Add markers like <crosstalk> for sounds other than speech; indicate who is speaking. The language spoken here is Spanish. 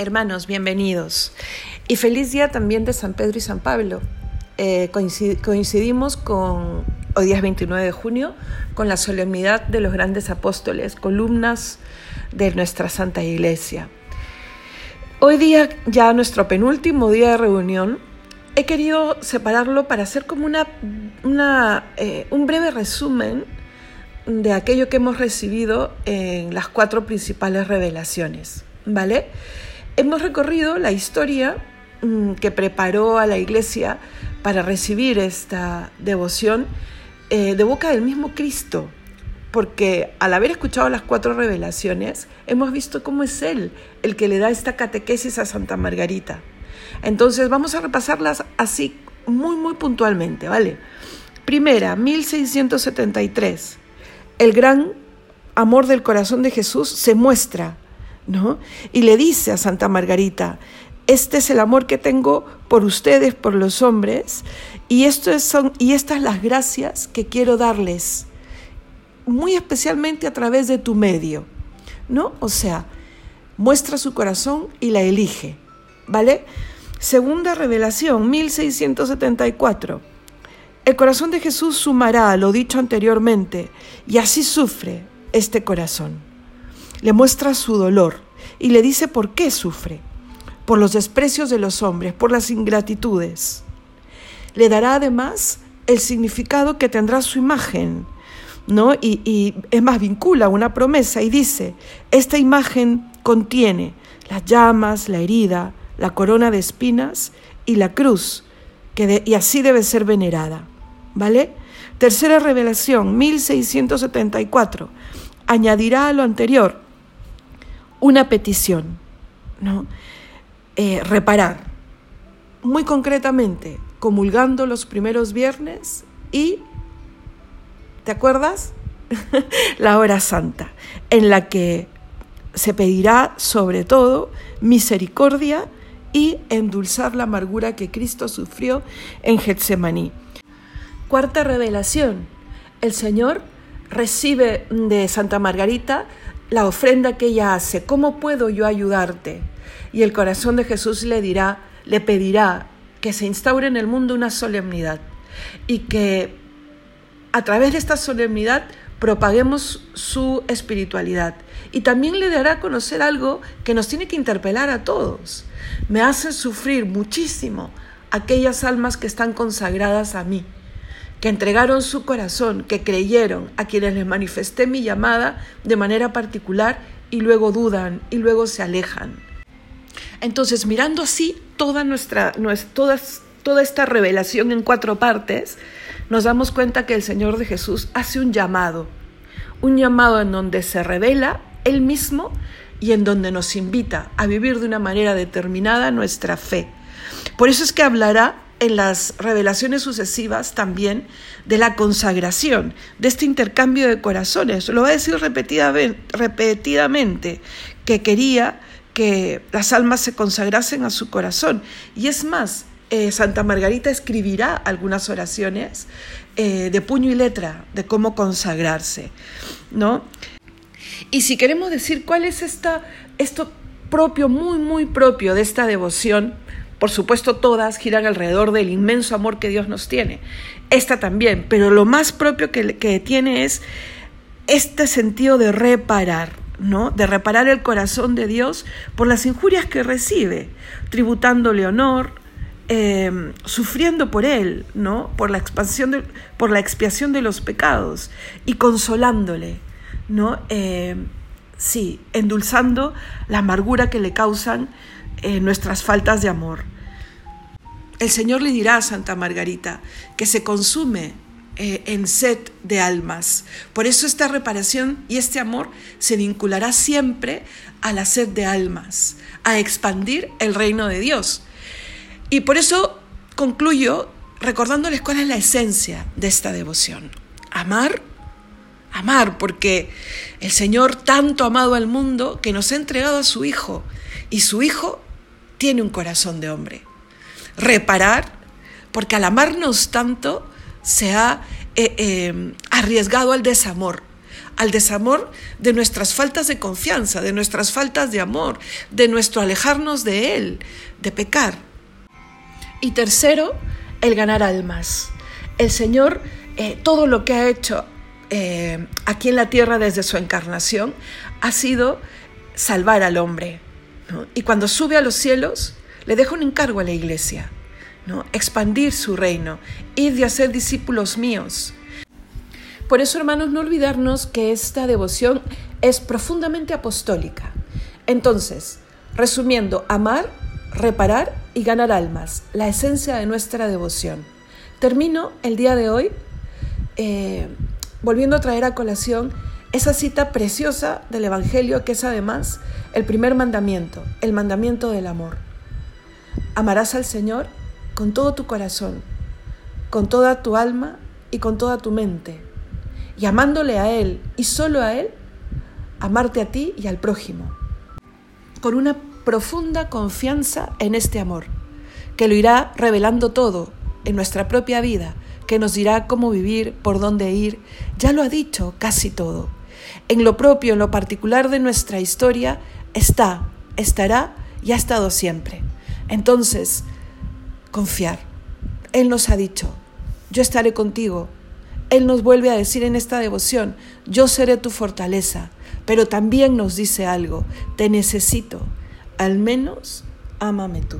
Speaker 1: Hermanos, bienvenidos. Y feliz día también de San Pedro y San Pablo. Eh, coincidimos con, hoy día es 29 de junio, con la solemnidad de los grandes apóstoles, columnas de nuestra Santa Iglesia. Hoy día, ya nuestro penúltimo día de reunión, he querido separarlo para hacer como una, eh, un breve resumen de aquello que hemos recibido en las cuatro principales revelaciones, ¿vale? Hemos recorrido la historia mm, que preparó a la iglesia para recibir esta devoción eh, de boca del mismo Cristo, porque al haber escuchado las cuatro revelaciones, hemos visto cómo es Él el que le da esta catequesis a Santa Margarita. Entonces vamos a repasarlas así muy, muy puntualmente, ¿vale? Primera, 1673 el gran amor del corazón de Jesús se muestra, ¿no? Y le dice a Santa Margarita, este es el amor que tengo por ustedes, por los hombres, y, esto son, y estas las gracias que quiero darles, muy especialmente a través de tu medio, ¿no? O sea, muestra su corazón y la elige, ¿vale? Segunda revelación, 1674. El corazón de Jesús sumará lo dicho anteriormente y así sufre este corazón. Le muestra su dolor y le dice por qué sufre. Por los desprecios de los hombres, por las ingratitudes. Le dará además el significado que tendrá su imagen, ¿no? Y, es más, vincula una promesa y dice, esta imagen contiene las llamas, la herida, la corona de espinas y la cruz, que y así debe ser venerada. ¿Vale? Tercera revelación, 1674. Añadirá a lo anterior una petición, ¿no? Eh, reparar. Muy concretamente, comulgando los primeros viernes y, ¿te acuerdas? <laughs> la hora santa, en la que se pedirá sobre todo misericordia y endulzar la amargura que Cristo sufrió en Getsemaní. Cuarta revelación. El Señor recibe de Santa Margarita la ofrenda que ella hace. ¿Cómo puedo yo ayudarte? Y el corazón de Jesús le dirá, le pedirá que se instaure en el mundo una solemnidad y que a través de esta solemnidad propaguemos su espiritualidad. Y también le dará a conocer algo que nos tiene que interpelar a todos. Me hace sufrir muchísimo aquellas almas que están consagradas a mí que entregaron su corazón, que creyeron, a quienes les manifesté mi llamada de manera particular y luego dudan y luego se alejan. Entonces, mirando así toda nuestra, toda esta revelación en cuatro partes, nos damos cuenta que el Señor de Jesús hace un llamado, un llamado en donde se revela Él mismo y en donde nos invita a vivir de una manera determinada nuestra fe. Por eso es que hablará en las revelaciones sucesivas también de la consagración, de este intercambio de corazones. Lo va a decir repetidamente, que quería que las almas se consagrasen a su corazón. Y es más, eh, Santa Margarita escribirá algunas oraciones eh, de puño y letra de cómo consagrarse, ¿no? Y si queremos decir cuál es esta, esto propio, muy, muy propio de esta devoción, por supuesto, todas giran alrededor del inmenso amor que Dios nos tiene. Esta también, pero lo más propio que, tiene es este sentido de reparar, ¿no? De reparar el corazón de Dios por las injurias que recibe, tributándole honor, em, sufriendo por él, ¿no? Por la expansión por la expiación de los pecados y consolándole, ¿no? Em, sí, endulzando la amargura que le causan eh, nuestras faltas de amor. El Señor le dirá a Santa Margarita que se consume eh, en sed de almas. Por eso esta reparación y este amor se vinculará siempre a la sed de almas, a expandir el reino de Dios. Y por eso concluyo recordándoles cuál es la esencia de esta devoción. Amar, amar, porque el Señor tanto ha amado al mundo que nos ha entregado a su Hijo, y su Hijo tiene un corazón de hombre. Reparar, porque al amarnos tanto se ha eh, eh, arriesgado al desamor. al desamor de nuestras faltas de confianza, de nuestras faltas de amor, de nuestro alejarnos de Él, de pecar. Y tercero, el ganar almas. El Señor, eh, todo lo que ha hecho aquí en la tierra desde su encarnación ha sido salvar al hombre. Y cuando sube a los cielos, le deja un encargo a la iglesia, ¿no? expandir su reino, ir de hacer discípulos míos. Por eso, hermanos, no olvidarnos que esta devoción es profundamente apostólica. Entonces, resumiendo, amar, reparar y ganar almas, la esencia de nuestra devoción. Termino el día de hoy eh, volviendo a traer a colación esa cita preciosa del Evangelio que es además el primer mandamiento, el mandamiento del amor. Amarás al Señor con todo tu corazón, con toda tu alma y con toda tu mente. Y amándole a Él y solo a Él, amarte a ti y al prójimo. Con una profunda confianza en este amor, que lo irá revelando todo en nuestra propia vida, que nos dirá cómo vivir, por dónde ir, ya lo ha dicho casi todo. En lo propio, en lo particular de nuestra historia, está, estará y ha estado siempre. Entonces, confiar. Él nos ha dicho, yo estaré contigo. Él nos vuelve a decir en esta devoción, yo seré tu fortaleza, pero también nos dice algo, te necesito, al menos ámame tú.